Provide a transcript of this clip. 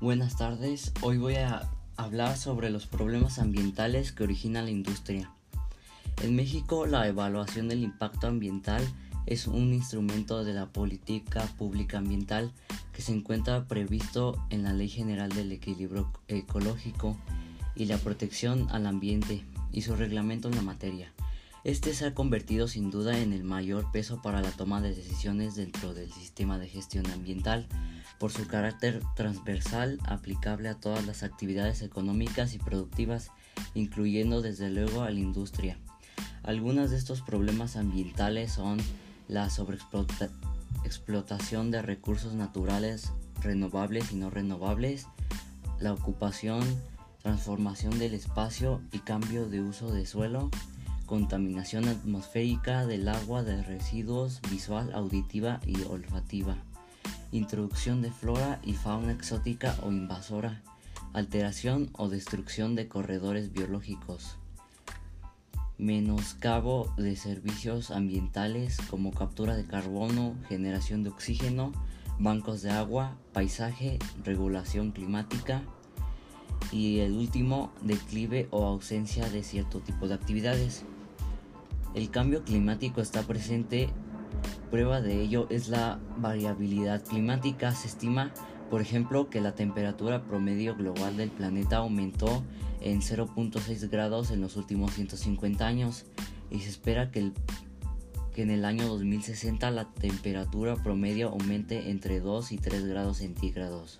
Buenas tardes, hoy voy a hablar sobre los problemas ambientales que origina la industria. En México la evaluación del impacto ambiental es un instrumento de la política pública ambiental que se encuentra previsto en la Ley General del Equilibrio Ecológico y la Protección al Ambiente y su reglamento en la materia. Este se ha convertido sin duda en el mayor peso para la toma de decisiones dentro del sistema de gestión ambiental por su carácter transversal aplicable a todas las actividades económicas y productivas, incluyendo desde luego a la industria. Algunos de estos problemas ambientales son la sobreexplotación de recursos naturales renovables y no renovables, la ocupación, transformación del espacio y cambio de uso de suelo, contaminación atmosférica del agua de residuos visual, auditiva y olfativa, introducción de flora y fauna exótica o invasora, alteración o destrucción de corredores biológicos. Menoscabo de servicios ambientales como captura de carbono, generación de oxígeno, bancos de agua, paisaje, regulación climática. Y el último, declive o ausencia de cierto tipo de actividades. El cambio climático está presente, prueba de ello es la variabilidad climática, se estima por ejemplo, que la temperatura promedio global del planeta aumentó en 0.6 grados en los últimos 150 años y se espera que, en el año 2060 la temperatura promedio aumente entre 2 y 3 grados centígrados.